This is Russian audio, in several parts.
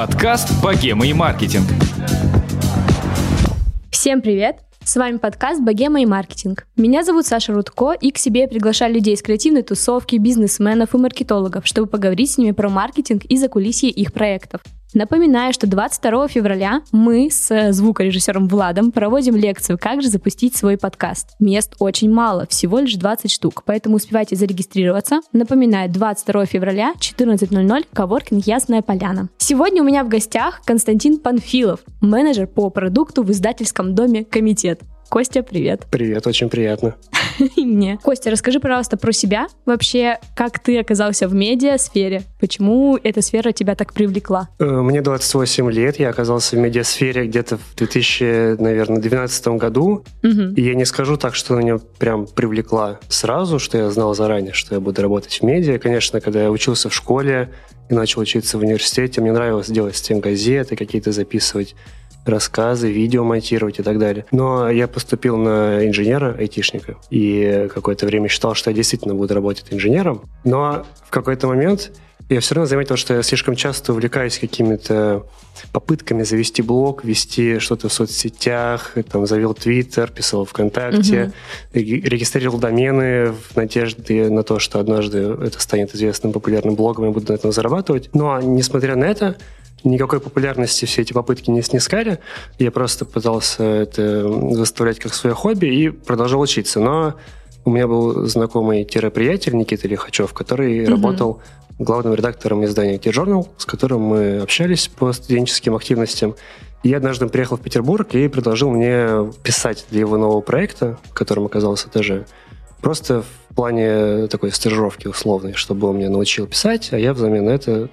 Подкаст «Богема и маркетинг». Всем привет! С вами подкаст «Богема и маркетинг». Меня зовут Саша Рудко, и к себе я приглашаю людей из креативной тусовки, бизнесменов и маркетологов, чтобы поговорить с ними про маркетинг и закулисье их проектов. Напоминаю, что 22 февраля мы с звукорежиссером Владом проводим лекцию «Как же запустить свой подкаст». Мест очень мало, всего лишь 20 штук, поэтому успевайте зарегистрироваться. Напоминаю, 22 февраля, 14.00, коворкинг «Ясная поляна». Сегодня у меня в гостях Константин Панфилов, менеджер по продукту в издательском доме «Комитет». Костя, привет. Привет, очень приятно. И мне. Костя, расскажи, пожалуйста, про себя. Вообще, как ты оказался в медиасфере? Почему эта сфера тебя так привлекла? Э, мне 28 лет, я оказался в медиасфере где-то в 2012 году. Угу. И я не скажу так, что она меня прям привлекла сразу, что я знал заранее, что я буду работать в медиа. Конечно, когда я учился в школе и начал учиться в университете, мне нравилось делать стенгазеты, какие-то записывать рассказы, видео монтировать и так далее. Но я поступил на инженера, айтишника, и какое-то время считал, что я действительно буду работать инженером. Но в какой-то момент я все равно заметил, что я слишком часто увлекаюсь какими-то попытками завести блог, вести что-то в соцсетях, там, завел Твиттер, писал ВКонтакте, угу. регистрировал домены в надежде на то, что однажды это станет известным популярным блогом, и буду на этом зарабатывать. Но, несмотря на это, никакой популярности все эти попытки не снискали. Я просто пытался это заставлять как свое хобби и продолжал учиться. Но у меня был знакомый-приятель Никита Лихачев, который угу. работал главным редактором издания T-Journal, с которым мы общались по студенческим активностям. И я однажды приехал в Петербург и предложил мне писать для его нового проекта, которым оказался ТЖ. Просто в плане такой стажировки условной, чтобы он меня научил писать, а я взамен это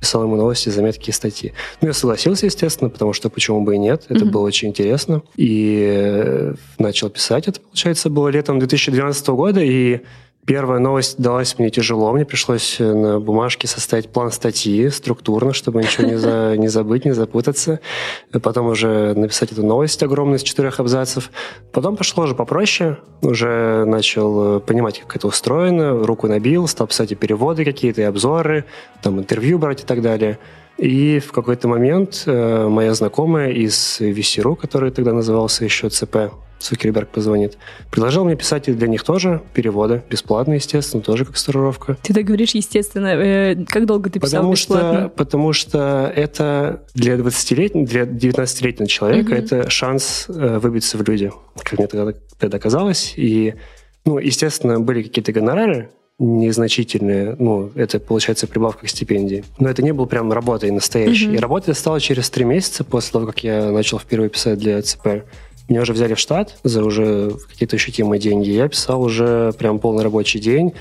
писал ему новости, заметки и статьи. Ну, я согласился, естественно, потому что почему бы и нет, это mm-hmm. было очень интересно. И э, начал писать, это, получается, было летом 2012 года, и Первая новость далась мне тяжело. Мне пришлось э, на бумажке составить план статьи структурно, чтобы ничего не, за, не забыть, не запутаться. Потом уже написать эту новость огромную из четырех абзацев. Потом пошло уже попроще. Уже начал э, понимать, как это устроено. Руку набил, стал писать и переводы какие-то, и обзоры, там интервью брать и так далее. И в какой-то момент э, моя знакомая из VC.ru, который тогда назывался еще ЦП, Цукерберг позвонит. Предложил мне писать для них тоже переводы, бесплатно, естественно, тоже как стажировка. Ты так говоришь, естественно. Э, как долго ты писал потому бесплатно? Что, потому что это для 20-летнего, для 19-летнего человека угу. это шанс э, выбиться в люди, как мне тогда, тогда казалось. И, ну, естественно, были какие-то гонорары, незначительные, ну, это, получается, прибавка к стипендии. Но это не был прям работой настоящей. Mm-hmm. И работать стало через три месяца после того, как я начал впервые писать для ЦП. Меня уже взяли в штат за уже какие-то ощутимые деньги. Я писал уже прям полный рабочий день.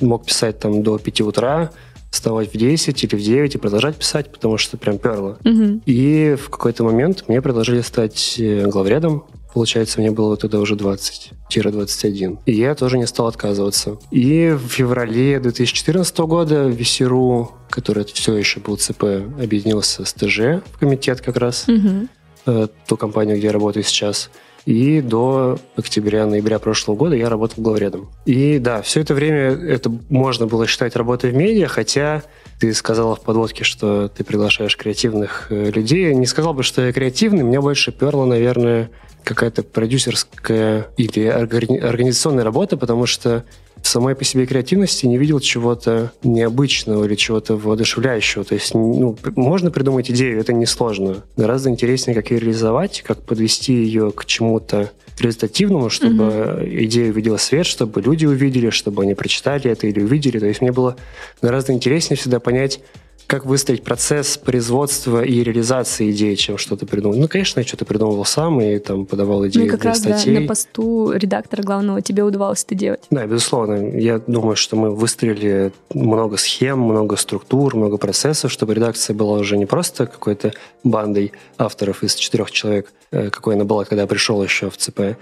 Мог писать там до 5 утра, вставать в 10 или в 9 и продолжать писать, потому что прям перло. Угу. И в какой-то момент мне предложили стать э, главредом. Получается, мне было тогда уже 20-21. И я тоже не стал отказываться. И в феврале 2014 года Весеру, который все еще был ЦП, объединился с ТЖ в комитет как раз. Угу Э, ту компанию, где я работаю сейчас. И до октября-ноября прошлого года я работал главредом. И да, все это время это можно было считать работой в медиа, хотя ты сказала в подводке, что ты приглашаешь креативных э, людей. Не сказал бы, что я креативный, меня больше перло, наверное, какая-то продюсерская или организационная работа, потому что в самой по себе креативности не видел чего-то необычного или чего-то воодушевляющего. То есть ну, можно придумать идею, это несложно. Гораздо интереснее, как ее реализовать, как подвести ее к чему-то результативному, чтобы mm-hmm. идея увидела свет, чтобы люди увидели, чтобы они прочитали это или увидели. То есть мне было гораздо интереснее всегда понять, как выстроить процесс производства и реализации идеи, чем что-то придумать. Ну, конечно, я что-то придумывал сам и там подавал идеи ну, как для раз, статей. Да, на посту редактора главного тебе удавалось это делать. Да, безусловно. Я думаю, что мы выстроили много схем, много структур, много процессов, чтобы редакция была уже не просто какой-то бандой авторов из четырех человек, э, какой она была, когда я пришел еще в ЦП,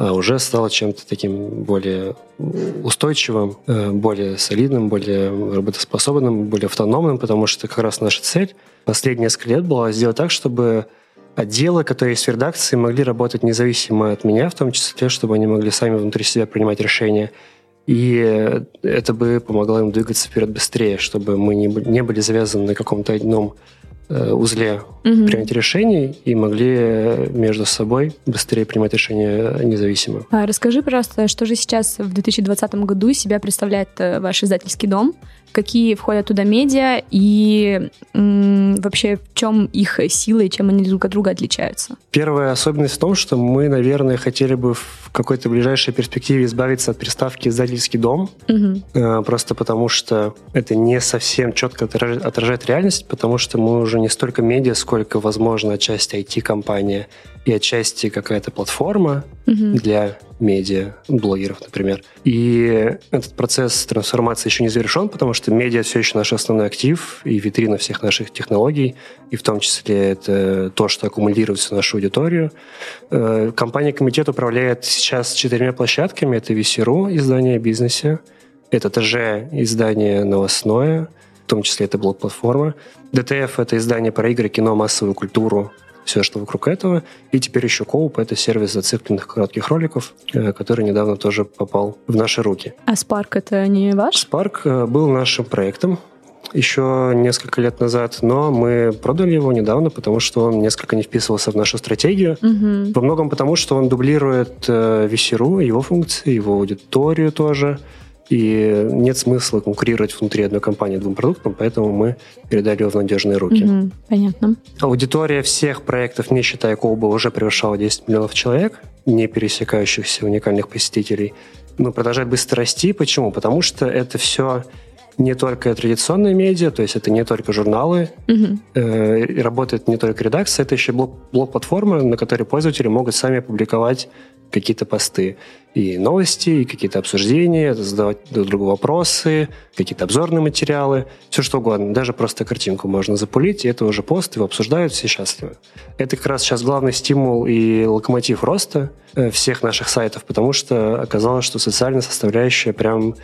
уже стало чем-то таким более устойчивым, э, более солидным, более работоспособным, более автономным, потому что как раз наша цель последние несколько лет была сделать так, чтобы отделы, которые есть в редакции, могли работать независимо от меня, в том числе, чтобы они могли сами внутри себя принимать решения. И это бы помогло им двигаться вперед быстрее, чтобы мы не были завязаны на каком-то одном узле угу. принятия решений и могли между собой быстрее принимать решения независимо. А расскажи, пожалуйста, что же сейчас в 2020 году себя представляет э, ваш издательский дом? какие входят туда медиа и м, вообще в чем их силы и чем они друг от друга отличаются? Первая особенность в том, что мы, наверное, хотели бы в какой-то ближайшей перспективе избавиться от приставки «издательский дом», угу. просто потому что это не совсем четко отражает реальность, потому что мы уже не столько медиа, сколько, возможно, отчасти IT-компания и отчасти какая-то платформа угу. для медиа, блогеров, например. И этот процесс трансформации еще не завершен, потому что медиа все еще наш основной актив и витрина всех наших технологий, и в том числе это то, что аккумулируется в нашу аудиторию. Э, компания «Комитет» управляет сейчас четырьмя площадками. Это VC.ru, издание о бизнесе. Это ТЖ, издание новостное, том числе это блог-платформа. ДТФ – это издание про игры, кино, массовую культуру, все, что вокруг этого. И теперь еще Коуп — это сервис зацикленных коротких роликов, э, который недавно тоже попал в наши руки. А Spark — это не ваш? Spark э, был нашим проектом еще несколько лет назад, но мы продали его недавно, потому что он несколько не вписывался в нашу стратегию. Угу. Во многом потому, что он дублирует э, VC.ru, его функции, его аудиторию тоже — и нет смысла конкурировать внутри одной компании двум продуктам, поэтому мы передали его в надежные руки. Угу, понятно. Аудитория всех проектов, не считая Коуба, уже превышала 10 миллионов человек, не пересекающихся уникальных посетителей. Но продолжает быстро расти. Почему? Потому что это все не только традиционные медиа, то есть это не только журналы, угу. э, работает не только редакция, это еще блок, блок-платформа, на которой пользователи могут сами публиковать какие-то посты. И новости, и какие-то обсуждения, задавать друг другу вопросы, какие-то обзорные материалы, все что угодно. Даже просто картинку можно запулить, и это уже пост, его обсуждают, все счастливы. Это как раз сейчас главный стимул и локомотив роста э, всех наших сайтов, потому что оказалось, что социальная составляющая прям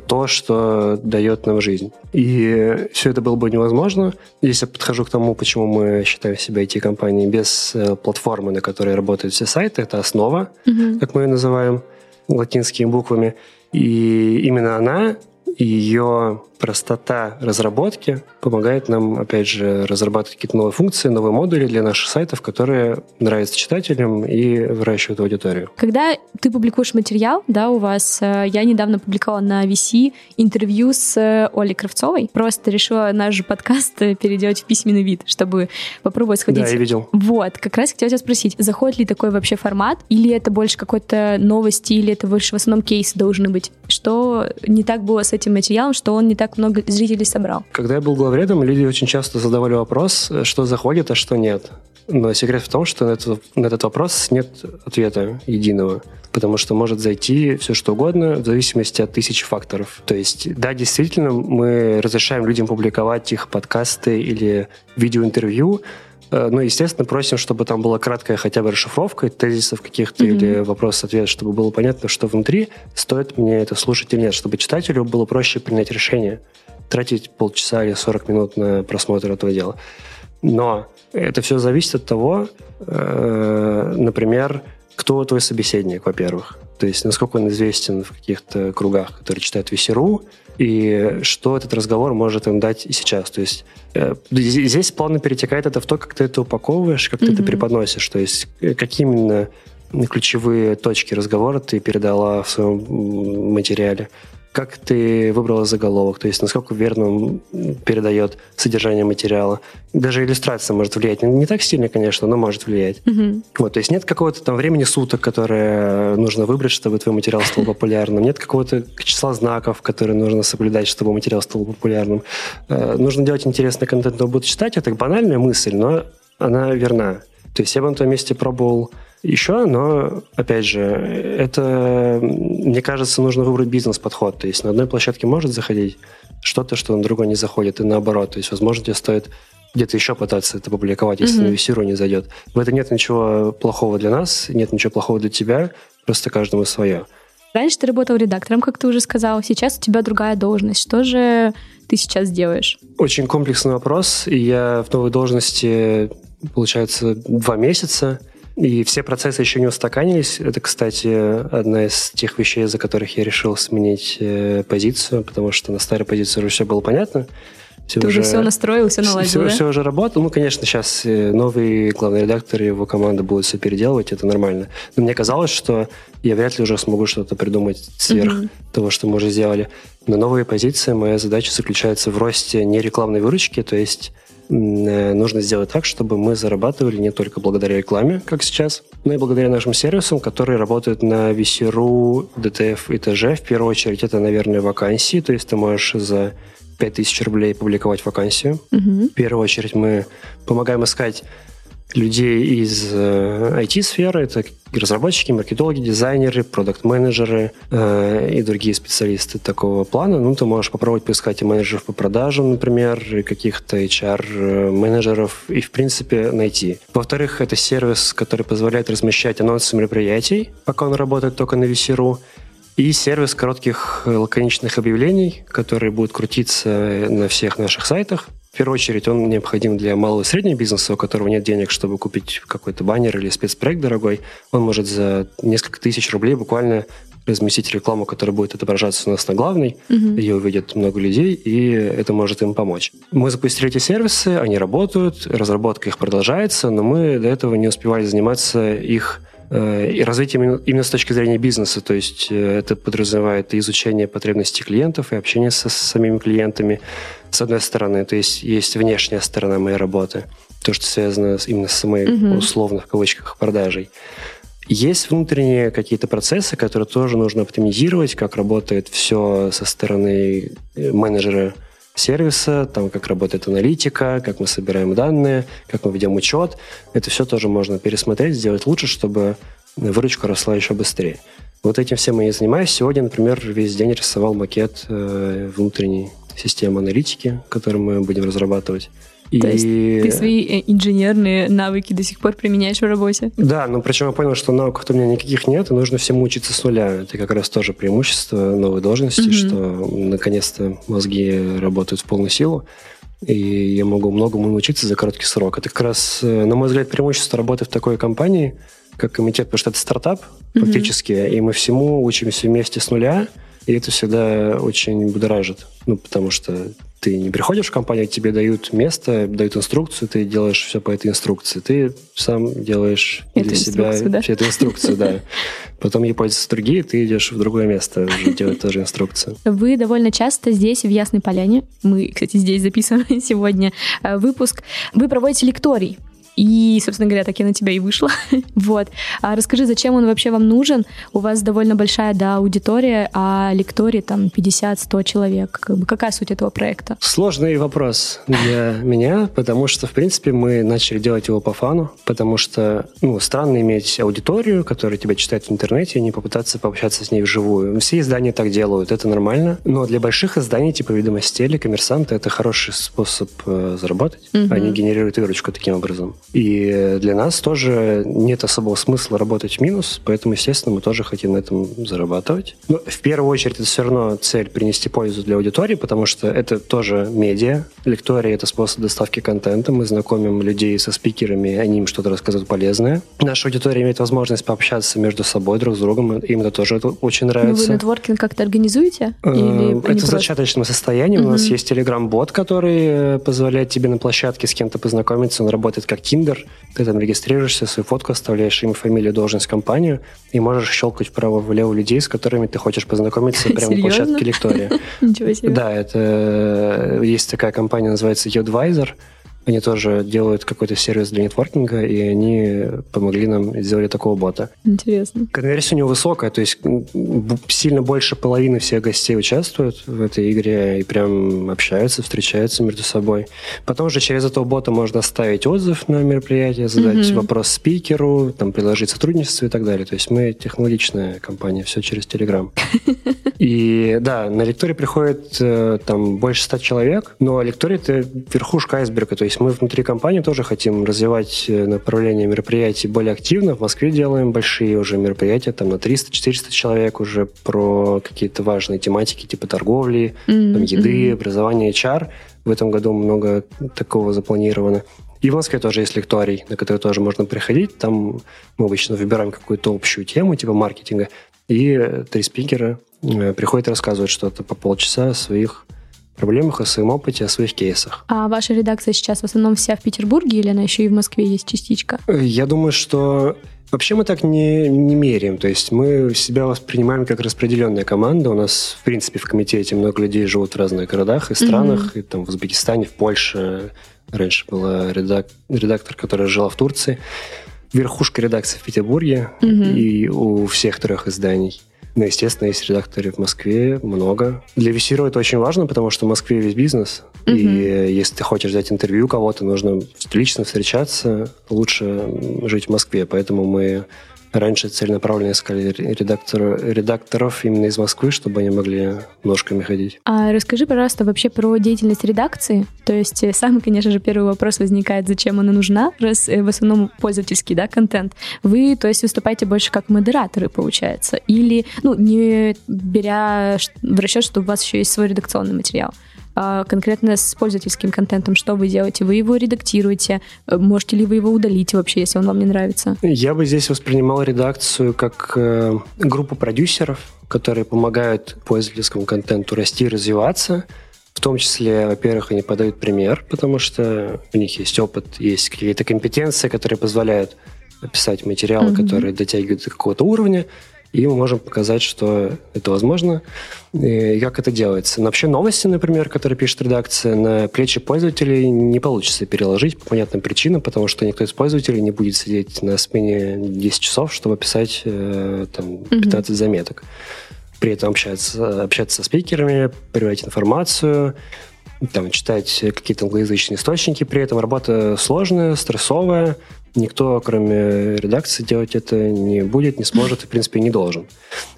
то, что дает нам жизнь. И все это было бы невозможно. Здесь я подхожу к тому, почему мы считаем себя IT-компанией без э, платформы, на которой работают все сайты. Это основа, угу. как мы ее называем латинскими буквами. И именно она, ее простота разработки помогает нам, опять же, разрабатывать какие-то новые функции, новые модули для наших сайтов, которые нравятся читателям и выращивают аудиторию. Когда ты публикуешь материал, да, у вас, э, я недавно публиковала на VC интервью с э, Олей Кравцовой, просто решила наш подкаст э, переделать в письменный вид, чтобы попробовать сходить. Да, я видел. Вот, как раз хотела тебя спросить, заходит ли такой вообще формат, или это больше какой-то новости, или это больше в основном кейсы должны быть? Что не так было с этим материалом, что он не так много зрителей собрал? Когда я был главредом, люди очень часто задавали вопрос, что заходит, а что нет. Но секрет в том, что на этот, на этот вопрос нет ответа единого. Потому что может зайти все что угодно в зависимости от тысячи факторов. То есть, да, действительно, мы разрешаем людям публиковать их подкасты или видеоинтервью, ну, естественно, просим, чтобы там была краткая хотя бы расшифровка тезисов каких-то mm-hmm. или вопрос-ответ, чтобы было понятно, что внутри, стоит мне это слушать или нет, чтобы читателю было проще принять решение, тратить полчаса или 40 минут на просмотр этого дела. Но это все зависит от того, э, например, кто твой собеседник, во-первых. То есть, насколько он известен в каких-то кругах, которые читают Весеру, и что этот разговор может им дать и сейчас. То есть э, здесь плавно перетекает это в то, как ты это упаковываешь, как mm-hmm. ты это преподносишь. То есть э, какие именно ключевые точки разговора ты передала в своем материале как ты выбрала заголовок, то есть насколько верно он передает содержание материала. Даже иллюстрация может влиять. Не так сильно, конечно, но может влиять. Угу. Вот, то есть нет какого-то там времени суток, которое нужно выбрать, чтобы твой материал стал популярным. Нет какого-то числа знаков, которые нужно соблюдать, чтобы материал стал популярным. Э, нужно делать интересный контент, но будут читать. Это банальная мысль, но она верна. То есть я бы на том месте пробовал еще, но, опять же, это, мне кажется, нужно выбрать бизнес-подход. То есть на одной площадке может заходить что-то, что на другой не заходит, и наоборот. То есть, возможно, тебе стоит где-то еще пытаться это публиковать, если mm-hmm. на не зайдет. В этом нет ничего плохого для нас, нет ничего плохого для тебя, просто каждому свое. Раньше ты работал редактором, как ты уже сказал, сейчас у тебя другая должность. Что же ты сейчас делаешь? Очень комплексный вопрос, и я в новой должности, получается, два месяца. И все процессы еще не устаканились. Это, кстати, одна из тех вещей, за которых я решил сменить э, позицию, потому что на старой позиции уже все было понятно. Все Ты уже все настроил, все наладил, все, да? все уже работает. Ну, конечно, сейчас э, новый главный редактор и его команда будут все переделывать, это нормально. Но мне казалось, что я вряд ли уже смогу что-то придумать сверх mm-hmm. того, что мы уже сделали. На новые позиции моя задача заключается в росте не рекламной выручки, то есть нужно сделать так, чтобы мы зарабатывали не только благодаря рекламе, как сейчас, но и благодаря нашим сервисам, которые работают на VC.ru, DTF и ТЖ. В первую очередь это, наверное, вакансии, то есть ты можешь за 5000 рублей публиковать вакансию. Угу. В первую очередь мы помогаем искать людей из э, IT-сферы. Это разработчики, маркетологи, дизайнеры, продукт-менеджеры э, и другие специалисты такого плана. Ну, ты можешь попробовать поискать и менеджеров по продажам, например, и каких-то HR-менеджеров, и, в принципе, найти. Во-вторых, это сервис, который позволяет размещать анонсы мероприятий, пока он работает только на VC.ru. И сервис коротких лаконичных объявлений, которые будут крутиться на всех наших сайтах. В первую очередь он необходим для малого и среднего бизнеса, у которого нет денег, чтобы купить какой-то баннер или спецпроект дорогой. Он может за несколько тысяч рублей буквально разместить рекламу, которая будет отображаться у нас на главной, угу. ее увидят много людей, и это может им помочь. Мы запустили эти сервисы, они работают, разработка их продолжается, но мы до этого не успевали заниматься их и развитие именно, именно с точки зрения бизнеса, то есть э, это подразумевает изучение потребностей клиентов, и общение со, с самими клиентами, с одной стороны, то есть есть внешняя сторона моей работы, то, что связано с, именно с самой угу. условно в кавычках продажей. Есть внутренние какие-то процессы, которые тоже нужно оптимизировать, как работает все со стороны э, менеджера сервиса, там, как работает аналитика, как мы собираем данные, как мы ведем учет. Это все тоже можно пересмотреть, сделать лучше, чтобы выручка росла еще быстрее. Вот этим всем я и занимаюсь. Сегодня, например, весь день рисовал макет э, внутренней системы аналитики, которую мы будем разрабатывать. И... То есть ты свои э, инженерные навыки до сих пор применяешь в работе? Да, но причем я понял, что навыков у меня никаких нет, и нужно всему учиться с нуля. Это как раз тоже преимущество новой должности, угу. что наконец-то мозги работают в полную силу и я могу многому научиться за короткий срок. Это как раз, э, на мой взгляд, преимущество работы в такой компании, как комитет, потому что это стартап mm фактически, и мы всему учимся вместе с нуля, и это всегда очень будоражит. Ну, потому что ты не приходишь в компанию, тебе дают место, дают инструкцию, ты делаешь все по этой инструкции. Ты сам делаешь эту для себя да? всю эту инструкцию, да. Потом ей пользуются другие, ты идешь в другое место уже делать тоже инструкцию. Вы довольно часто здесь, в Ясной Поляне, мы, кстати, здесь записываем сегодня э, выпуск, вы проводите лекторий и, собственно говоря, так я на тебя и вышла. вот. А расскажи, зачем он вообще вам нужен? У вас довольно большая, да, аудитория, а лектории там 50-100 человек. Как бы, какая суть этого проекта? Сложный вопрос для меня, потому что, в принципе, мы начали делать его по фану, потому что, ну, странно иметь аудиторию, которая тебя читает в интернете, и не попытаться пообщаться с ней вживую. Все издания так делают, это нормально. Но для больших изданий, типа «Ведомости» или «Коммерсанта», это хороший способ э, заработать. Угу. Они генерируют выручку таким образом. И для нас тоже нет особого смысла работать в минус, поэтому, естественно, мы тоже хотим на этом зарабатывать. Но в первую очередь это все равно цель принести пользу для аудитории, потому что это тоже медиа. Лектория — это способ доставки контента. Мы знакомим людей со спикерами, они им что-то рассказывают полезное. Наша аудитория имеет возможность пообщаться между собой, друг с другом. Им это тоже очень нравится. Ну, вы нетворкинг как-то организуете? Э, Или это в просто... зачаточном состоянии. У нас есть Telegram-бот, который позволяет тебе на площадке с кем-то познакомиться. Он работает как Tinder. Ты там регистрируешься, свою фотку оставляешь, имя, фамилию, должность, компанию, и можешь щелкать вправо-влево людей, с которыми ты хочешь познакомиться прямо на площадке лектория. Ничего себе. Да, это э, есть такая компания, называется Youdvisor. Они тоже делают какой-то сервис для нетворкинга, и они помогли нам сделать такого бота. Интересно. Конверсия у него высокая, то есть сильно больше половины всех гостей участвуют в этой игре и прям общаются, встречаются между собой. Потом же через этого бота можно оставить отзыв на мероприятие, задать mm-hmm. вопрос спикеру, там предложить сотрудничество и так далее. То есть мы технологичная компания, все через Telegram. И да, на лектории приходит э, там больше ста человек, но лектория это верхушка айсберга, то есть есть мы внутри компании тоже хотим развивать э, направление мероприятий более активно. В Москве делаем большие уже мероприятия, там на 300-400 человек уже про какие-то важные тематики типа торговли, mm-hmm. там, еды, mm-hmm. образования, HR. В этом году много такого запланировано. И в Москве тоже есть лекторий, на который тоже можно приходить. Там мы обычно выбираем какую-то общую тему, типа маркетинга, и три спикера э, приходят и рассказывают что-то по полчаса о своих проблемах, о своем опыте, о своих кейсах. А ваша редакция сейчас в основном вся в Петербурге или она еще и в Москве есть частичка? Я думаю, что Вообще мы так не, не меряем, то есть мы себя воспринимаем как распределенная команда. У нас, в принципе, в комитете много людей живут в разных городах и странах, mm-hmm. и там в Узбекистане, в Польше. Раньше была редак, редактор, которая жила в Турции. Верхушка редакции в Петербурге mm-hmm. и у всех трех изданий. Ну, естественно, есть редакторы в Москве, много. Для VC это очень важно, потому что в Москве весь бизнес. Mm-hmm. И если ты хочешь взять интервью кого-то, нужно лично встречаться. Лучше жить в Москве. Поэтому мы раньше целенаправленно искали редактор, редакторов именно из Москвы, чтобы они могли ножками ходить. А расскажи, пожалуйста, вообще про деятельность редакции. То есть э, самый, конечно же, первый вопрос возникает, зачем она нужна, раз э, в основном пользовательский да, контент. Вы, то есть, выступаете больше как модераторы, получается? Или, ну, не беря в расчет, что у вас еще есть свой редакционный материал? А, конкретно с пользовательским контентом, что вы делаете? Вы его редактируете? Э, можете ли вы его удалить вообще, если он вам не нравится? Я бы здесь воспринимал редакцию как э, группу продюсеров, которые помогают пользовательскому контенту расти и развиваться. В том числе, во-первых, они подают пример, потому что у них есть опыт, есть какие-то компетенции, которые позволяют писать материалы, mm-hmm. которые дотягивают до какого-то уровня и мы можем показать, что это возможно и как это делается. Но вообще новости, например, которые пишет редакция, на плечи пользователей не получится переложить по понятным причинам, потому что никто из пользователей не будет сидеть на смене 10 часов, чтобы писать э, там, 15 mm-hmm. заметок. При этом общаться, общаться со спикерами, проверять информацию, там, читать какие-то англоязычные источники. При этом работа сложная, стрессовая, Никто, кроме редакции, делать это не будет, не сможет и, в принципе, не должен.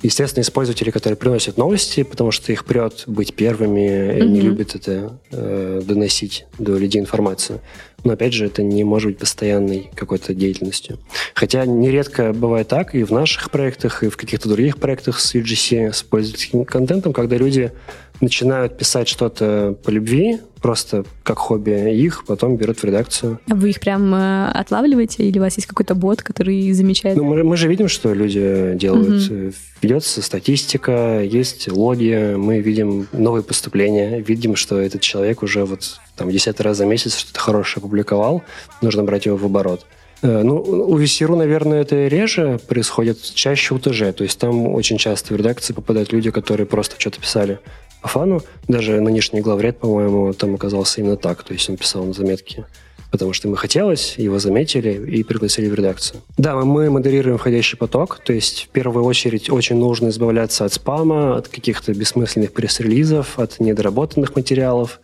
Естественно, есть пользователи, которые приносят новости, потому что их прет быть первыми, mm-hmm. и не любят это э, доносить до людей информацию. Но, опять же, это не может быть постоянной какой-то деятельностью. Хотя нередко бывает так и в наших проектах, и в каких-то других проектах с UGC, с пользовательским контентом, когда люди начинают писать что-то по любви, просто как хобби их, потом берут в редакцию. А вы их прям э, отлавливаете или у вас есть какой-то бот, который замечает? Ну, мы, мы же видим, что люди делают. Угу. Ведется статистика, есть логи, мы видим новые поступления, видим, что этот человек уже вот там десятый раз за месяц что-то хорошее опубликовал, нужно брать его в оборот. Э, ну, у VC.ru, наверное, это реже происходит, чаще у ТЖ. То есть там очень часто в редакции попадают люди, которые просто что-то писали по фану. Даже нынешний главред, по-моему, там оказался именно так. То есть он писал на заметки потому что ему хотелось, его заметили и пригласили в редакцию. Да, мы модерируем входящий поток, то есть в первую очередь очень нужно избавляться от спама, от каких-то бессмысленных пресс-релизов, от недоработанных материалов.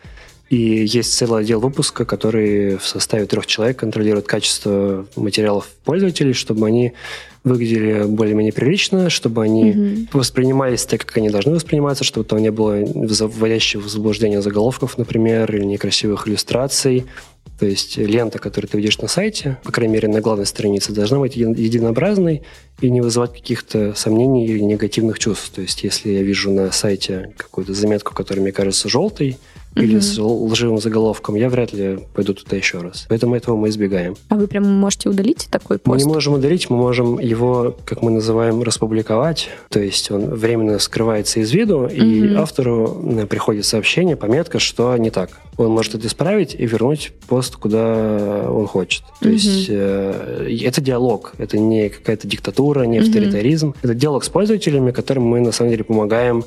И есть целый отдел выпуска, который в составе трех человек контролирует качество материалов пользователей, чтобы они выглядели более-менее прилично, чтобы они mm-hmm. воспринимались так, как они должны восприниматься, чтобы там не было вводящего в заблуждение заголовков, например, или некрасивых иллюстраций. То есть лента, которую ты видишь на сайте, по крайней мере, на главной странице, должна быть единообразной и не вызывать каких-то сомнений или негативных чувств. То есть если я вижу на сайте какую-то заметку, которая мне кажется желтой, или угу. с лживым заголовком, я вряд ли пойду туда еще раз. Поэтому этого мы избегаем. А вы прям можете удалить такой пост? Мы не можем удалить, мы можем его, как мы называем, распубликовать. То есть он временно скрывается из виду, угу. и автору э, приходит сообщение, пометка, что не так. Он может это исправить и вернуть пост, куда он хочет. То угу. есть э, это диалог, это не какая-то диктатура, не авторитаризм. Угу. Это диалог с пользователями, которым мы на самом деле помогаем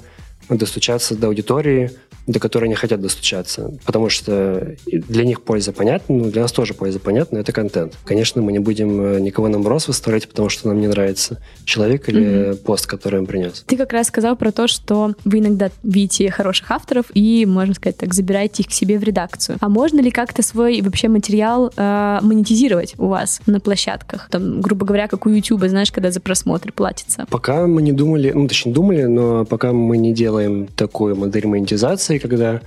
достучаться до аудитории, до которой они хотят достучаться. Потому что для них польза понятна, но для нас тоже польза понятна, это контент. Конечно, мы не будем э, никого на мороз выставлять, потому что нам не нравится человек или mm-hmm. пост, который он принес. Ты как раз сказал про то, что вы иногда видите хороших авторов и, можно сказать так, забираете их к себе в редакцию. А можно ли как-то свой вообще материал э, монетизировать у вас на площадках? Там, грубо говоря, как у YouTube, знаешь, когда за просмотр платится. Пока мы не думали, ну, точнее, думали, но пока мы не делаем такую модель монетизации, ситуации, когда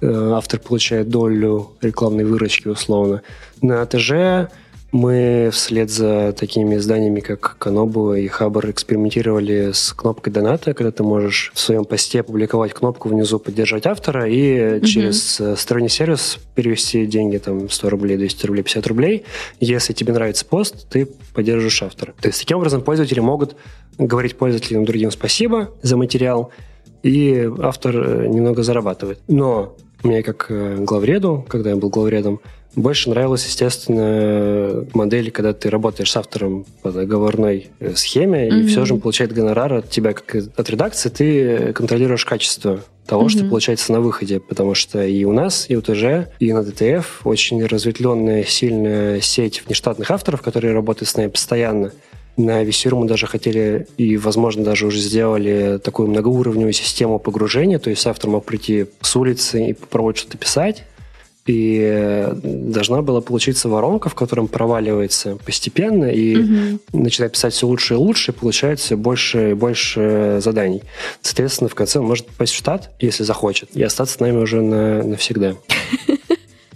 э, автор получает долю рекламной выручки условно. На ТЖ мы вслед за такими изданиями, как Канобу и Хабр, экспериментировали с кнопкой доната, когда ты можешь в своем посте опубликовать кнопку внизу «Поддержать автора» и mm-hmm. через э, сторонний сервис перевести деньги, там, 100 рублей, 200 рублей, 50 рублей. Если тебе нравится пост, ты поддерживаешь автора. То есть таким образом пользователи могут говорить пользователям другим спасибо за материал, и автор э, немного зарабатывает. Но Мне как э, главреду, когда я был главредом, больше нравилась, естественно, модель, когда ты работаешь с автором по договорной э, схеме, mm-hmm. и все же он получает гонорар от тебя, как от редакции, ты контролируешь качество того, mm-hmm. что получается на выходе, потому что и у нас, и у ТЖ, и на ДТФ очень разветвленная, сильная сеть внештатных авторов, которые работают с нами постоянно. На Весеру мы даже хотели и, возможно, даже уже сделали такую многоуровневую систему погружения, то есть автор мог прийти с улицы и попробовать что-то писать, и должна была получиться воронка, в котором проваливается постепенно и угу. начинает писать все лучше и лучше, и получается все больше и больше заданий. Соответственно, в конце он может попасть в штат, если захочет, и остаться с нами уже на, навсегда.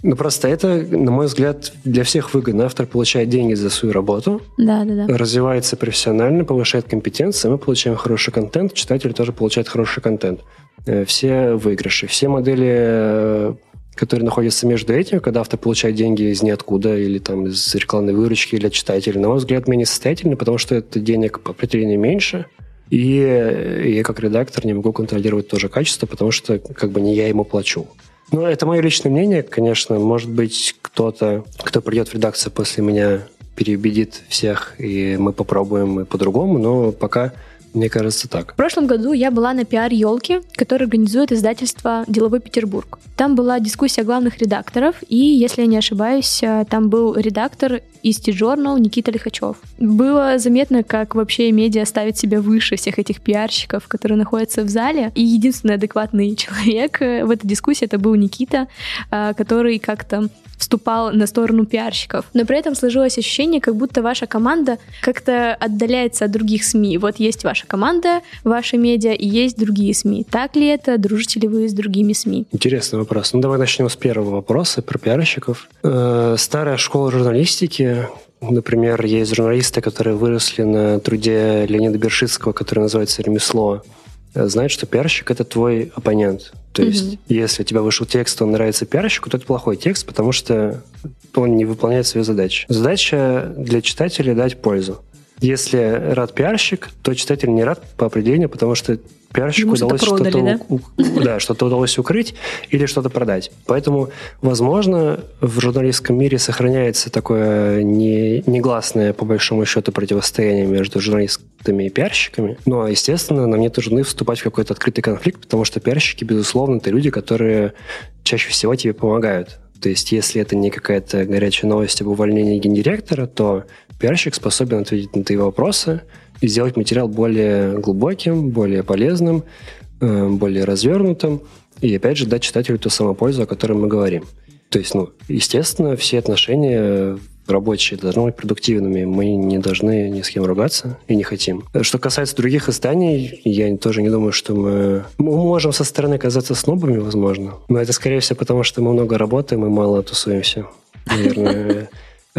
Ну, просто это, на мой взгляд, для всех выгодно. Автор получает деньги за свою работу, да, да, да. развивается профессионально, повышает компетенции, мы получаем хороший контент, читатель тоже получает хороший контент. Э, все выигрыши, все модели э, которые находятся между этим, когда автор получает деньги из ниоткуда или там из рекламной выручки для читателя, на мой взгляд, менее состоятельны, потому что это денег по определению меньше, и я как редактор не могу контролировать тоже качество, потому что как бы не я ему плачу. Ну, это мое личное мнение, конечно. Может быть, кто-то, кто придет в редакцию после меня, переубедит всех, и мы попробуем и по-другому, но пока мне кажется, так. В прошлом году я была на пиар-елке, которую организует издательство «Деловой Петербург». Там была дискуссия главных редакторов, и, если я не ошибаюсь, э, там был редактор из T-Journal Никита Лихачев. Было заметно, как вообще медиа ставит себя выше всех этих пиарщиков, которые находятся в зале. И единственный адекватный человек э, в этой дискуссии это был Никита, э, который как-то вступал на сторону пиарщиков. Но при этом сложилось ощущение, как будто ваша команда как-то отдаляется от других СМИ. Вот есть ваша команда, ваши медиа, и есть другие СМИ. Так ли это? Дружите ли вы с другими СМИ? Интересный вопрос. Ну, давай начнем с первого вопроса про пиарщиков. Э, старая школа журналистики, Например, есть журналисты, которые выросли на труде Леонида Бершицкого, который называется «Ремесло». Э, знают, что пиарщик – это твой оппонент. То есть, если у тебя вышел текст, он нравится пиарщику, то это плохой текст, потому что он не выполняет свою задачу. Задача для читателя – дать пользу. Если рад пиарщик, то читатель не рад по определению, потому что пиарщику удалось что-то, да? У, да, что-то удалось укрыть или что-то продать. Поэтому, возможно, в журналистском мире сохраняется такое не, негласное, по большому счету, противостояние между журналистами и пиарщиками. Но, естественно, нам нет нужды вступать в какой-то открытый конфликт, потому что пиарщики, безусловно, это люди, которые чаще всего тебе помогают. То есть, если это не какая-то горячая новость об увольнении гендиректора, то пиарщик способен ответить на твои вопросы, и сделать материал более глубоким, более полезным, э, более развернутым, и опять же дать читателю ту самую пользу, о которой мы говорим. То есть, ну, естественно, все отношения рабочие должны быть продуктивными. Мы не должны ни с кем ругаться и не хотим. Что касается других изданий, я тоже не думаю, что мы... Мы можем со стороны казаться снобами, возможно. Но это, скорее всего, потому что мы много работаем и мало тусуемся. Наверное,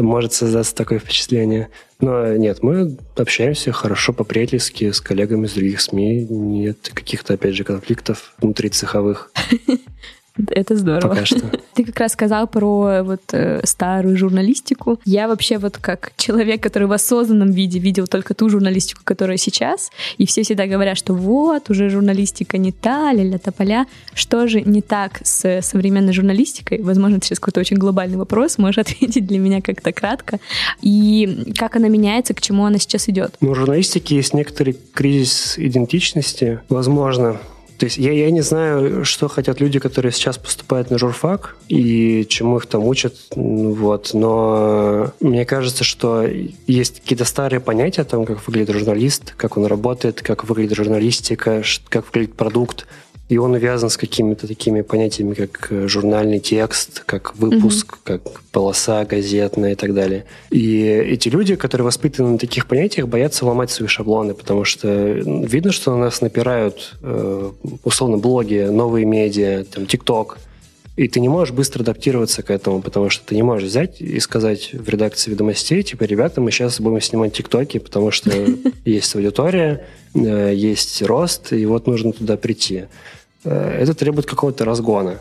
может создаться такое впечатление. Но нет, мы общаемся хорошо по-приятельски с коллегами из других СМИ. Нет каких-то, опять же, конфликтов внутри цеховых. Это здорово. Пока что. Ты как раз сказал про вот э, старую журналистику. Я вообще вот как человек, который в осознанном виде видел только ту журналистику, которая сейчас, и все всегда говорят, что вот, уже журналистика не та, ля-ля тополя. Что же не так с современной журналистикой? Возможно, это сейчас какой-то очень глобальный вопрос, можешь ответить для меня как-то кратко. И как она меняется, к чему она сейчас идет? Ну, у журналистики есть некоторый кризис идентичности, возможно, то есть я, я не знаю, что хотят люди, которые сейчас поступают на журфак и чему их там учат, вот, но мне кажется, что есть какие-то старые понятия о том, как выглядит журналист, как он работает, как выглядит журналистика, как выглядит продукт, и он увязан с какими-то такими понятиями, как э, журнальный текст, как выпуск, mm-hmm. как полоса газетная и так далее. И эти люди, которые воспитаны на таких понятиях, боятся ломать свои шаблоны, потому что видно, что на нас напирают э, условно блоги, новые медиа, там, ТикТок, и ты не можешь быстро адаптироваться к этому, потому что ты не можешь взять и сказать в редакции ведомостей, типа, ребята, мы сейчас будем снимать ТикТоки, потому что есть аудитория, э, есть рост, и вот нужно туда прийти. Э, это требует какого-то разгона.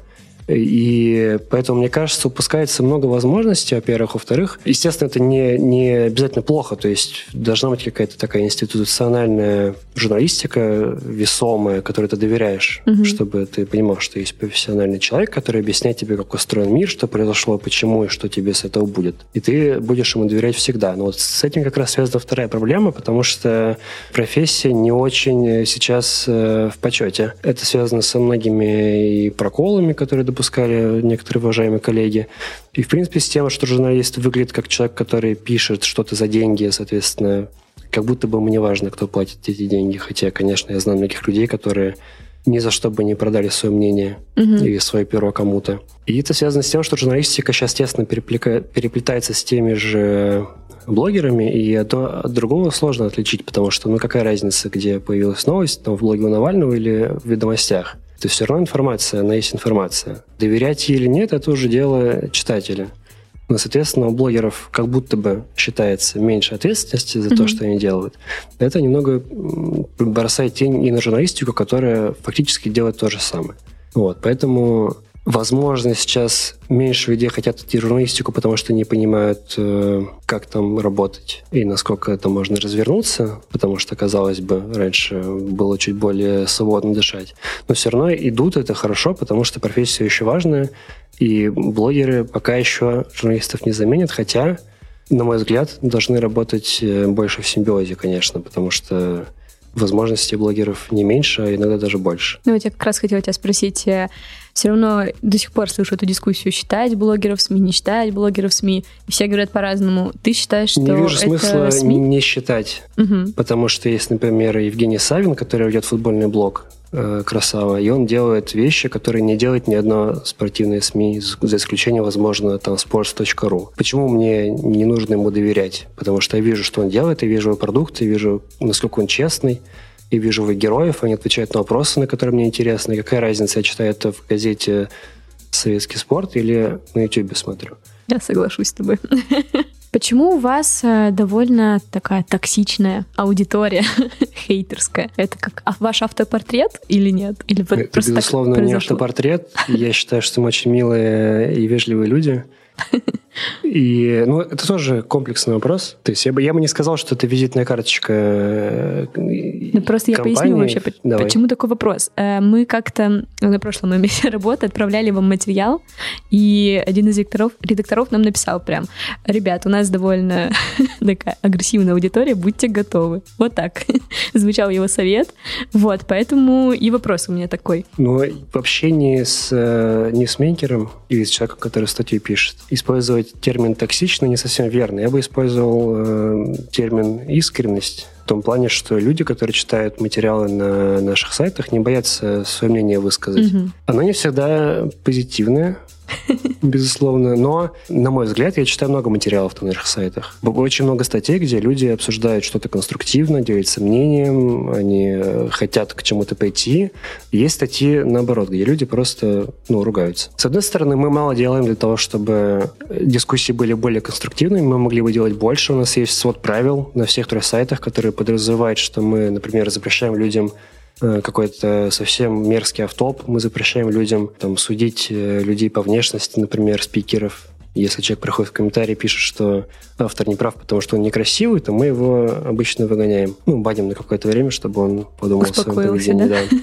И поэтому, мне кажется, упускается много возможностей, во-первых. Во-вторых, естественно, это не, не обязательно плохо. То есть должна быть какая-то такая институциональная журналистика весомая, которой ты доверяешь, угу. чтобы ты понимал, что есть профессиональный человек, который объясняет тебе, как устроен мир, что произошло, почему и что тебе с этого будет. И ты будешь ему доверять всегда. Но вот с этим как раз связана вторая проблема, потому что профессия не очень сейчас э, в почете. Это связано со многими и проколами, которые допускали некоторые уважаемые коллеги. И, в принципе, с тем, что журналист выглядит как человек, который пишет что-то за деньги, соответственно, как будто бы мне важно, кто платит эти деньги. Хотя, конечно, я знаю многих людей, которые ни за что бы не продали свое мнение угу. или свое перо кому-то. И это связано с тем, что журналистика сейчас тесно переплетается с теми же блогерами, и одно от другого сложно отличить, потому что, ну, какая разница, где появилась новость, там, в блоге у Навального или в ведомостях. То есть все равно информация, она есть информация. Доверять ей или нет, это уже дело читателя. Но, соответственно, у блогеров как будто бы считается меньше ответственности за mm-hmm. то, что они делают. Это немного бросает тень и на журналистику, которая фактически делает то же самое. Вот, поэтому Возможно, сейчас меньше людей хотят идти в журналистику, потому что не понимают, э, как там работать и насколько это можно развернуться, потому что, казалось бы, раньше было чуть более свободно дышать. Но все равно идут, это хорошо, потому что профессия еще важная, и блогеры пока еще журналистов не заменят, хотя, на мой взгляд, должны работать э, больше в симбиозе, конечно, потому что возможностей блогеров не меньше, а иногда даже больше. Ну вот я как раз хотела тебя спросить, э, все равно до сих пор слышу эту дискуссию, считать блогеров СМИ, не считать блогеров СМИ, и все говорят по-разному. Ты считаешь, что Не вижу это смысла СМИ? не считать, угу. потому что есть, например, Евгений Савин, который ведет футбольный блог, красава, и он делает вещи, которые не делает ни одно спортивное СМИ, за исключением, возможно, там sports.ru. Почему мне не нужно ему доверять? Потому что я вижу, что он делает, я вижу его продукты, я вижу, насколько он честный, и вижу вы героев, они отвечают на вопросы, на которые мне интересны. Какая разница, я читаю это в газете «Советский спорт» или на YouTube смотрю? Я соглашусь с тобой. Почему у вас э, довольно такая токсичная аудитория хейтерская? Это как а ваш автопортрет или нет? Или Это, просто безусловно, не автопортрет. Я считаю, что мы очень милые и вежливые люди. И, ну, это тоже комплексный вопрос. То есть я бы, я бы не сказал, что это визитная карточка э, Ну, просто компании. я поясню вообще, Давай. почему такой вопрос. Э, мы как-то на прошлом месте работы отправляли вам материал, и один из редакторов, редакторов нам написал прям, ребят, у нас довольно такая агрессивная аудитория, будьте готовы. Вот так звучал его совет. Вот, поэтому и вопрос у меня такой. Ну, в общении с э, ньюсмейкером или с человеком, который статью пишет, использовать термин «токсично» не совсем верно. Я бы использовал э, термин «искренность» в том плане, что люди, которые читают материалы на наших сайтах, не боятся свое мнение высказать. Угу. Оно не всегда позитивное, безусловно. Но, на мой взгляд, я читаю много материалов на наших сайтах. Очень много статей, где люди обсуждают что-то конструктивно, делятся мнением, они э, хотят к чему-то пойти. Есть статьи, наоборот, где люди просто ну, ругаются. С одной стороны, мы мало делаем для того, чтобы дискуссии были более конструктивными, мы могли бы делать больше. У нас есть свод правил на всех трех сайтах, которые подразумевают, что мы, например, запрещаем людям какой-то совсем мерзкий автоп. Мы запрещаем людям там, судить э, людей по внешности, например, спикеров. Если человек приходит в комментарии и пишет, что автор не прав, потому что он некрасивый, то мы его обычно выгоняем. Ну, баним на какое-то время, чтобы он подумал о своем поведении. Да? Да.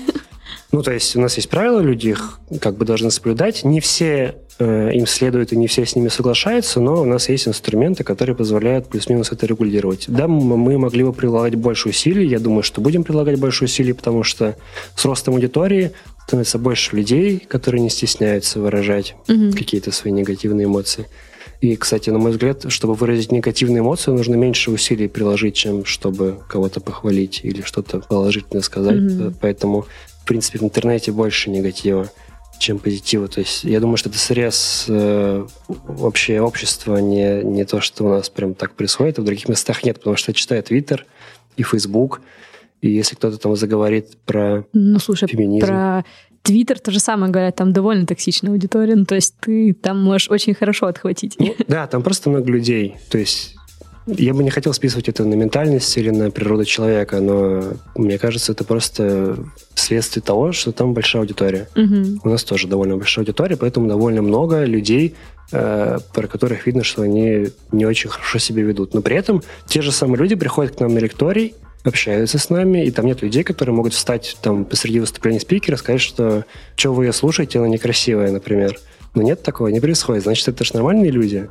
Ну, то есть у нас есть правила, люди их как бы должны соблюдать. Не все э, им следуют и не все с ними соглашаются, но у нас есть инструменты, которые позволяют плюс-минус это регулировать. Да, мы могли бы прилагать больше усилий, я думаю, что будем прилагать больше усилий, потому что с ростом аудитории становится больше людей, которые не стесняются выражать угу. какие-то свои негативные эмоции. И, кстати, на мой взгляд, чтобы выразить негативные эмоции, нужно меньше усилий приложить, чем чтобы кого-то похвалить или что-то положительно сказать. Mm-hmm. Поэтому принципе, в интернете больше негатива, чем позитива. То есть я думаю, что это срез э, вообще общества, не, не то, что у нас прям так происходит, а в других местах нет, потому что я читаю Твиттер и Фейсбук, и если кто-то там заговорит про ну, слушай, феминизм... про Твиттер то же самое говорят, там довольно токсичная аудитория, ну, то есть ты там можешь очень хорошо отхватить. Ну, да, там просто много людей, то есть я бы не хотел списывать это на ментальность или на природу человека, но мне кажется, это просто вследствие того, что там большая аудитория. Угу. У нас тоже довольно большая аудитория, поэтому довольно много людей, э, про которых видно, что они не очень хорошо себя ведут. Но при этом те же самые люди приходят к нам на лекторий, общаются с нами, и там нет людей, которые могут встать там посреди выступления спикера и сказать, что что вы ее слушаете, она некрасивая, например. Но нет такого, не происходит. Значит, это же нормальные люди.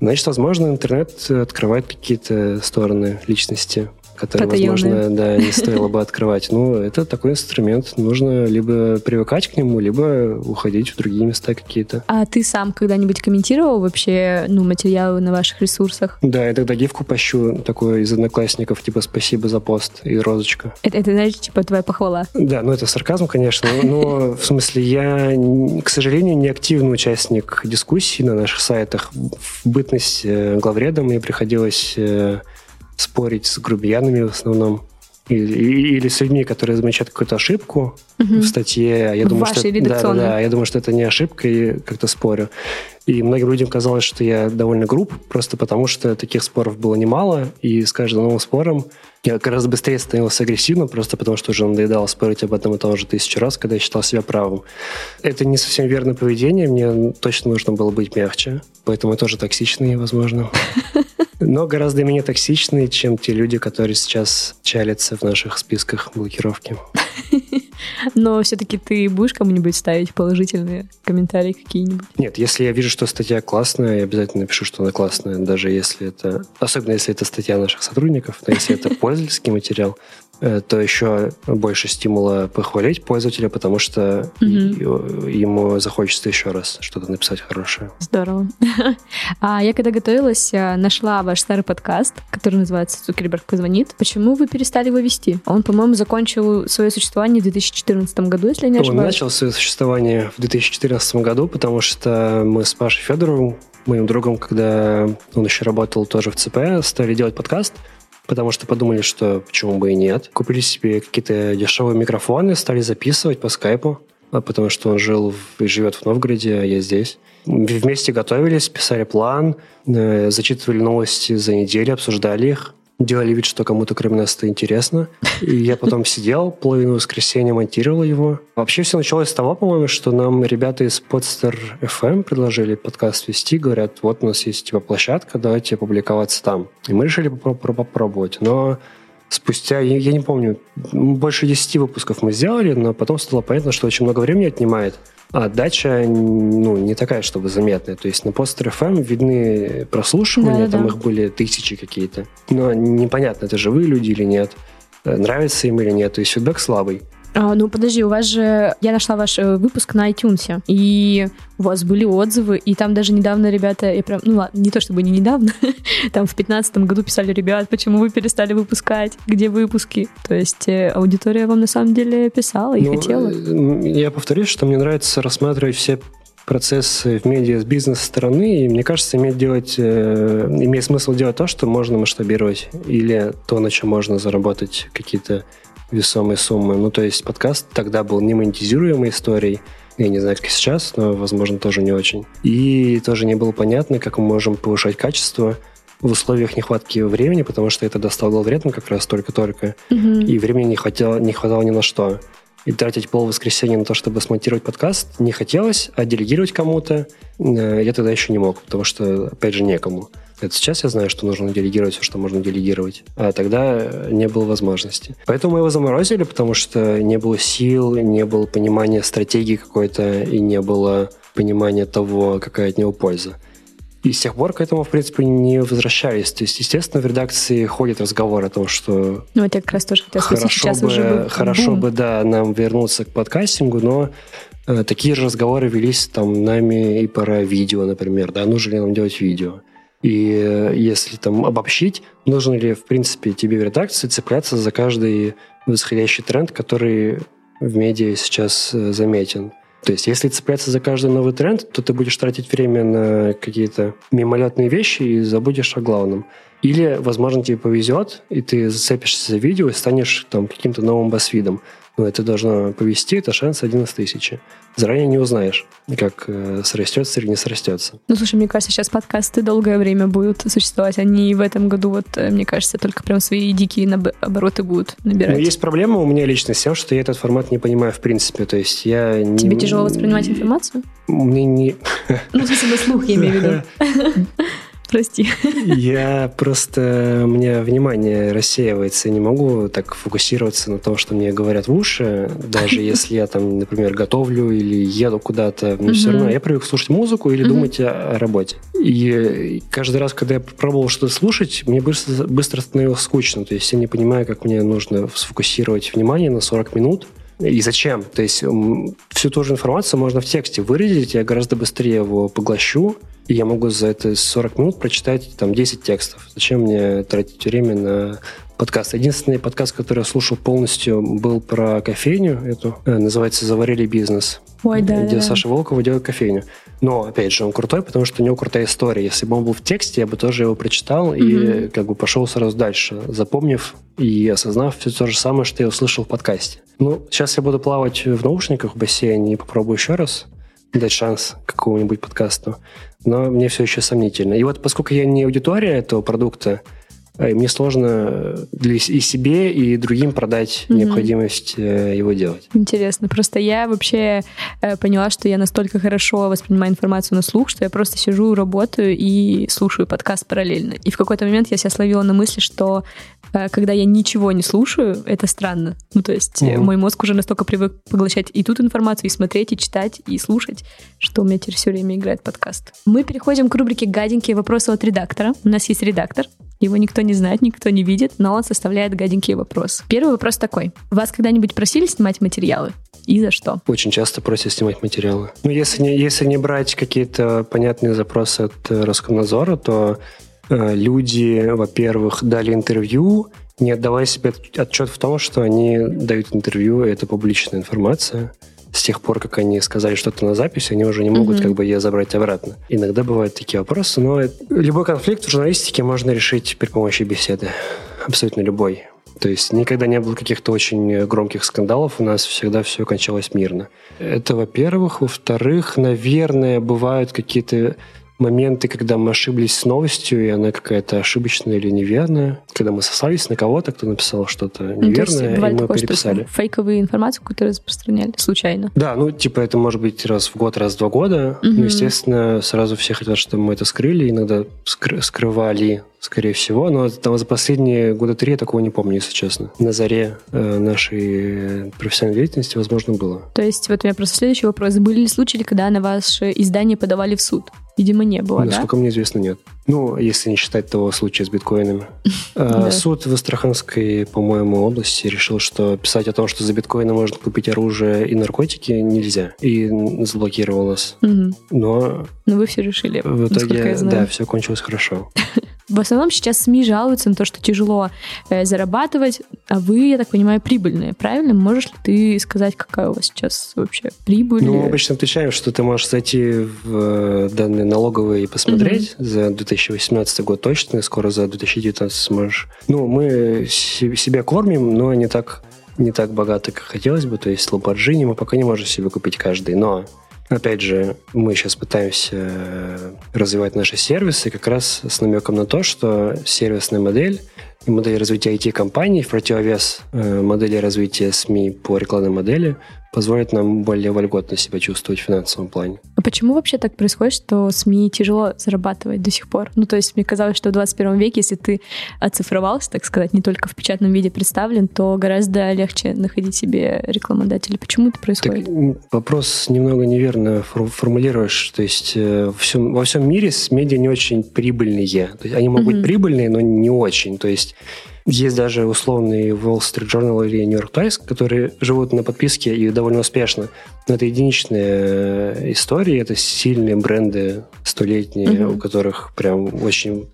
Значит, возможно, интернет открывает какие-то стороны личности который, возможно, да, не стоило бы открывать. Ну, это такой инструмент. Нужно либо привыкать к нему, либо уходить в другие места какие-то. А ты сам когда-нибудь комментировал вообще ну, материалы на ваших ресурсах? Да, я тогда гифку пощу такой из одноклассников, типа «спасибо за пост» и розочка. Это, это знаешь, типа твоя похвала? Да, ну это сарказм, конечно, но в смысле я, к сожалению, не активный участник дискуссий на наших сайтах. В бытность э, главредом мне приходилось э, спорить с грубиянами в основном. Или, или с людьми, которые замечают какую-то ошибку угу. в статье. Я в думаю, вашей что, да, да, я думаю, что это не ошибка, и как-то спорю. И многим людям казалось, что я довольно груб, просто потому что таких споров было немало, и с каждым новым спором я гораздо быстрее становился агрессивным, просто потому что уже надоедало спорить об этом и том же тысячу раз, когда я считал себя правым. Это не совсем верное поведение, мне точно нужно было быть мягче, поэтому я тоже токсичный, возможно. но гораздо менее токсичные, чем те люди, которые сейчас чалятся в наших списках блокировки. Но все-таки ты будешь кому-нибудь ставить положительные комментарии какие-нибудь? Нет, если я вижу, что статья классная, я обязательно напишу, что она классная, даже если это... Особенно если это статья наших сотрудников, но если это пользовательский материал, то еще больше стимула похвалить пользователя, потому что угу. ему захочется еще раз что-то написать хорошее. Здорово. А я когда готовилась, э, нашла ваш старый подкаст, который называется «Цукерберг позвонит». Почему вы перестали его вести? Он, по-моему, закончил свое существование в 2014 году, если я не ошибаюсь. Он начал свое существование в 2014 году, потому что мы с Пашей Федоровым, моим другом, когда он еще работал тоже в ЦП, стали делать подкаст – потому что подумали, что почему бы и нет. Купили себе какие-то дешевые микрофоны, стали записывать по скайпу, а потому что он жил и живет в Новгороде, а я здесь. Вместе готовились, писали план, э, зачитывали новости за неделю, обсуждали их делали вид, что кому-то кроме нас это интересно. И я потом сидел, половину воскресенья монтировал его. Вообще все началось с того, по-моему, что нам ребята из Podster FM предложили подкаст вести, говорят, вот у нас есть типа площадка, давайте публиковаться там. И мы решили попробовать. Но спустя, я, я не помню, больше 10 выпусков мы сделали, но потом стало понятно, что очень много времени отнимает. А отдача ну, не такая, чтобы заметная. То есть на постер FM видны прослушивания, да, там да. их были тысячи какие-то. Но непонятно, это живые люди или нет, э, нравится им или нет. То есть фидбэк слабый. А, ну, подожди, у вас же... Я нашла ваш э, выпуск на iTunes, и у вас были отзывы, и там даже недавно ребята... Я прям... Ну, ладно, не то чтобы не недавно. там в пятнадцатом году писали, ребят, почему вы перестали выпускать? Где выпуски? То есть э, аудитория вам на самом деле писала и ну, хотела. Э, я повторюсь, что мне нравится рассматривать все процессы в медиа с бизнес-стороны, и мне кажется, имеет, делать, э, имеет смысл делать то, что можно масштабировать, или то, на чем можно заработать какие-то весомые суммы. Ну, то есть подкаст тогда был не монетизируемой историей, я не знаю, как сейчас, но, возможно, тоже не очень. И тоже не было понятно, как мы можем повышать качество в условиях нехватки времени, потому что это достало вредно как раз только-только, угу. и времени не хватало, не хватало ни на что. И тратить пол воскресенья на то, чтобы смонтировать подкаст, не хотелось, а делегировать кому-то э, я тогда еще не мог, потому что, опять же, некому. Это сейчас я знаю, что нужно делегировать все, что можно делегировать. А тогда не было возможности. Поэтому мы его заморозили, потому что не было сил, не было понимания стратегии какой-то и не было понимания того, какая от него польза. И с тех пор к этому, в принципе, не возвращались. То есть, естественно, в редакции ходит разговор о том, что... Ну, это как раз тоже хотел хорошо сейчас бы, уже бы Хорошо бум. бы, да, нам вернуться к подкастингу, но э, такие же разговоры велись там нами и про видео, например, да, нужно ли нам делать видео. И э, если там обобщить, нужно ли, в принципе, тебе в редакции цепляться за каждый восходящий тренд, который в медиа сейчас э, заметен. То есть, если цепляться за каждый новый тренд, то ты будешь тратить время на какие-то мимолетные вещи и забудешь о главном. Или, возможно, тебе повезет, и ты зацепишься за видео и станешь там каким-то новым басвидом. Но это должно повести, это шанс один из тысячи. Заранее не узнаешь, как э, срастется или не срастется. Ну, слушай, мне кажется, сейчас подкасты долгое время будут существовать. Они в этом году, вот, э, мне кажется, только прям свои дикие обороты будут набирать. Но есть проблема у меня лично с тем, что я этот формат не понимаю в принципе. То есть я... Тебе не... тяжело воспринимать информацию? Мне не... Ну, в смысле, на слух я имею в виду. Прости. Я просто... У меня внимание рассеивается. Я не могу так фокусироваться на том, что мне говорят в уши. Даже если я там, например, готовлю или еду куда-то. Мне все равно... Я привык слушать музыку или думать о работе. И каждый раз, когда я пробовал что-то слушать, мне быстро, быстро становилось скучно. То есть я не понимаю, как мне нужно сфокусировать внимание на 40 минут. И зачем? То есть всю ту же информацию можно в тексте выразить, я гораздо быстрее его поглощу, и я могу за это 40 минут прочитать там 10 текстов. Зачем мне тратить время на подкаст? Единственный подкаст, который я слушал полностью, был про кофейню эту. Э, называется «Заварили бизнес». Ой, да, где да. Саша Волкова делает кофейню. Но, опять же, он крутой, потому что у него крутая история. Если бы он был в тексте, я бы тоже его прочитал mm-hmm. и как бы пошел сразу дальше, запомнив и осознав все то же самое, что я услышал в подкасте. Ну, сейчас я буду плавать в наушниках в бассейне и попробую еще раз дать шанс какому-нибудь подкасту. Но мне все еще сомнительно. И вот поскольку я не аудитория этого продукта, и мне сложно для и себе, и другим продать mm-hmm. необходимость э, его делать. Интересно. Просто я вообще э, поняла, что я настолько хорошо воспринимаю информацию на слух, что я просто сижу, работаю и слушаю подкаст параллельно. И в какой-то момент я себя словила на мысли, что э, когда я ничего не слушаю, это странно. Ну, то есть mm-hmm. мой мозг уже настолько привык поглощать и тут информацию, и смотреть, и читать, и слушать, что у меня теперь все время играет подкаст. Мы переходим к рубрике «Гаденькие вопросы от редактора». У нас есть редактор, его никто не знает, никто не видит, но он составляет гаденькие вопросы. Первый вопрос такой. Вас когда-нибудь просили снимать материалы? И за что? Очень часто просят снимать материалы. Ну, если не, если не брать какие-то понятные запросы от э, Роскомнадзора, то э, люди, во-первых, дали интервью, не отдавая себе отчет в том, что они дают интервью, и это публичная информация тех пор, как они сказали что-то на записи, они уже не могут mm-hmm. как бы ее забрать обратно. Иногда бывают такие вопросы, но любой конфликт в журналистике можно решить при помощи беседы. Абсолютно любой. То есть никогда не было каких-то очень громких скандалов, у нас всегда все кончалось мирно. Это, во-первых. Во-вторых, наверное, бывают какие-то моменты, когда мы ошиблись с новостью, и она какая-то ошибочная или неверная. Когда мы сослались на кого-то, кто написал что-то ну, неверное, ну, и мы такое, переписали. Что фейковую информацию какую-то распространяли случайно. Да, ну, типа, это может быть раз в год, раз в два года. Угу. Ну, естественно, сразу все хотят, чтобы мы это скрыли, иногда скры- скрывали скорее всего. Но там за последние года три я такого не помню, если честно. На заре э, нашей профессиональной деятельности, возможно, было. То есть вот у меня просто следующий вопрос. Были ли случаи, когда на ваше издание подавали в суд? Видимо, не было, Насколько да? мне известно, нет. Ну, если не считать того случая с биткоинами. А, суд в Астраханской, по-моему, области решил, что писать о том, что за биткоины можно купить оружие и наркотики, нельзя. И заблокировал нас. Но... Но вы все решили, В итоге, да, все кончилось хорошо. В основном сейчас СМИ жалуются на то, что тяжело э, зарабатывать, а вы, я так понимаю, прибыльные, правильно? Можешь ли ты сказать, какая у вас сейчас вообще прибыль? Ну, мы обычно отвечаем, что ты можешь зайти в э, данные налоговые и посмотреть mm-hmm. за 2018 год точно, скоро за 2019 сможешь. Ну, мы себя кормим, но не так не так богато, как хотелось бы. То есть Lamborghini мы пока не можем себе купить каждый. Но Опять же, мы сейчас пытаемся э, развивать наши сервисы как раз с намеком на то, что сервисная модель и модель развития IT-компаний в противовес э, модели развития СМИ по рекламной модели позволит нам более вольготно себя чувствовать в финансовом плане. А почему вообще так происходит, что СМИ тяжело зарабатывать до сих пор? Ну, то есть мне казалось, что в 21 веке, если ты оцифровался, так сказать, не только в печатном виде представлен, то гораздо легче находить себе рекламодателя. Почему это происходит? Так, вопрос немного неверно формулируешь. То есть э, всем, во всем мире медиа не очень прибыльные. То есть они могут mm-hmm. быть прибыльные, но не очень. То есть есть даже условный Wall Street Journal или New York Times, которые живут на подписке и довольно успешно. Но это единичные э, истории, это сильные бренды столетние, mm-hmm. у которых прям очень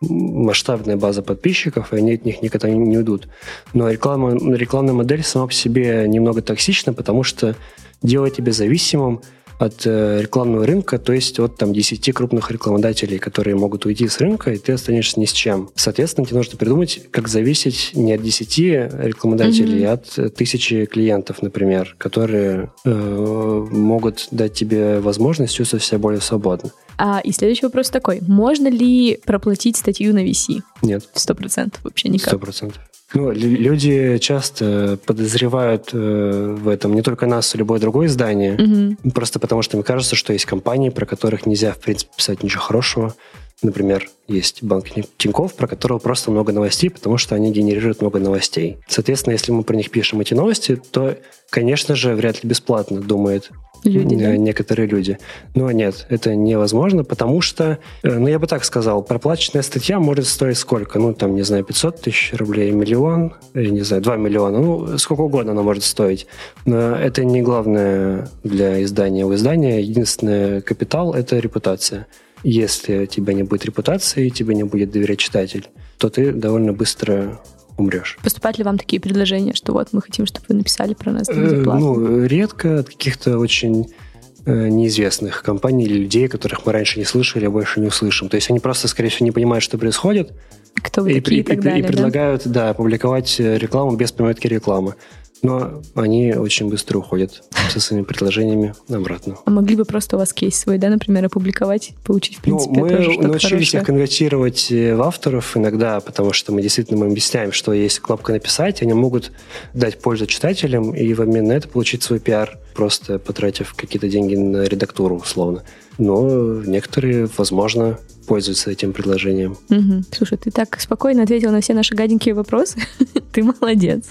масштабная база подписчиков, и они от них никогда не уйдут. Но реклама, рекламная модель сама по себе немного токсична, потому что делает тебя зависимым от э, рекламного рынка, то есть от там 10 крупных рекламодателей, которые могут уйти с рынка, и ты останешься ни с чем. Соответственно, тебе нужно придумать, как зависеть не от 10 рекламодателей, mm-hmm. а от тысячи клиентов, например, которые э, могут дать тебе возможность чувствовать себя более свободно. А, и следующий вопрос такой. Можно ли проплатить статью на VC? Нет. Сто процентов вообще никак? Сто процентов. Ну, люди часто подозревают э, в этом не только нас, а любое другое издание, угу. просто потому что мне кажется, что есть компании, про которых нельзя, в принципе, писать ничего хорошего. Например, есть банк Тинькофф, про которого просто много новостей, потому что они генерируют много новостей. Соответственно, если мы про них пишем эти новости, то, конечно же, вряд ли бесплатно, думает люди, да? некоторые люди. Но нет, это невозможно, потому что, э, ну, я бы так сказал, проплаченная статья может стоить сколько? Ну, там, не знаю, 500 тысяч рублей, миллион, или, не знаю, 2 миллиона, ну, сколько угодно она может стоить. Но это не главное для издания. У издания единственный капитал – это репутация. Если у тебя не будет репутации, тебе не будет доверять читатель, то ты довольно быстро умрешь. Поступают ли вам такие предложения, что вот мы хотим, чтобы вы написали про нас бесплатно? Ну, редко от каких-то очень э, неизвестных компаний или людей, которых мы раньше не слышали, а больше не услышим. То есть они просто, скорее всего, не понимают, что происходит. Кто вы и, такие и, и, так далее, и предлагают, да? да, публиковать рекламу без пометки рекламы но они очень быстро уходят со своими предложениями обратно. А могли бы просто у вас кейс свой, да, например, опубликовать, получить, в принципе, ну, мы тоже научились хорошее. их конвертировать э, в авторов иногда, потому что мы действительно мы объясняем, что есть кнопка «Написать», они могут дать пользу читателям и в обмен на это получить свой пиар, просто потратив какие-то деньги на редактуру, условно. Но некоторые, возможно, пользуются этим предложением. Угу. Слушай, ты так спокойно ответил на все наши гаденькие вопросы. ты молодец.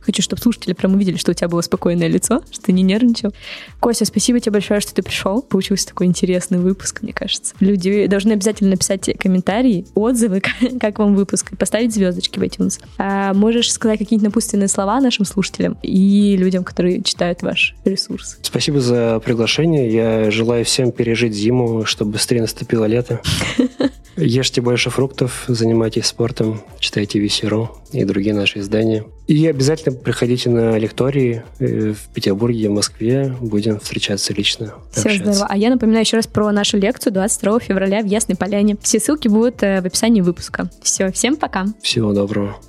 Хочу, чтобы слушатели прям увидели, что у тебя было спокойное лицо, что ты не нервничал. Костя, спасибо тебе большое, что ты пришел. Получился такой интересный выпуск, мне кажется. Люди должны обязательно написать тебе комментарии, отзывы, как вам выпуск, и поставить звездочки в iTunes. А можешь сказать какие-нибудь напутственные слова нашим слушателям и людям, которые читают ваш ресурс? Спасибо за приглашение. Я желаю всем пережить зиму, чтобы быстрее наступило лето. Ешьте больше фруктов, занимайтесь спортом, читайте Весеру и другие наши издания. И обязательно приходите на лектории э, в Петербурге, в Москве. Будем встречаться лично. Все общаться. здорово. А я напоминаю еще раз про нашу лекцию 22 февраля в Ясной Поляне. Все ссылки будут э, в описании выпуска. Все, всем пока. Всего доброго.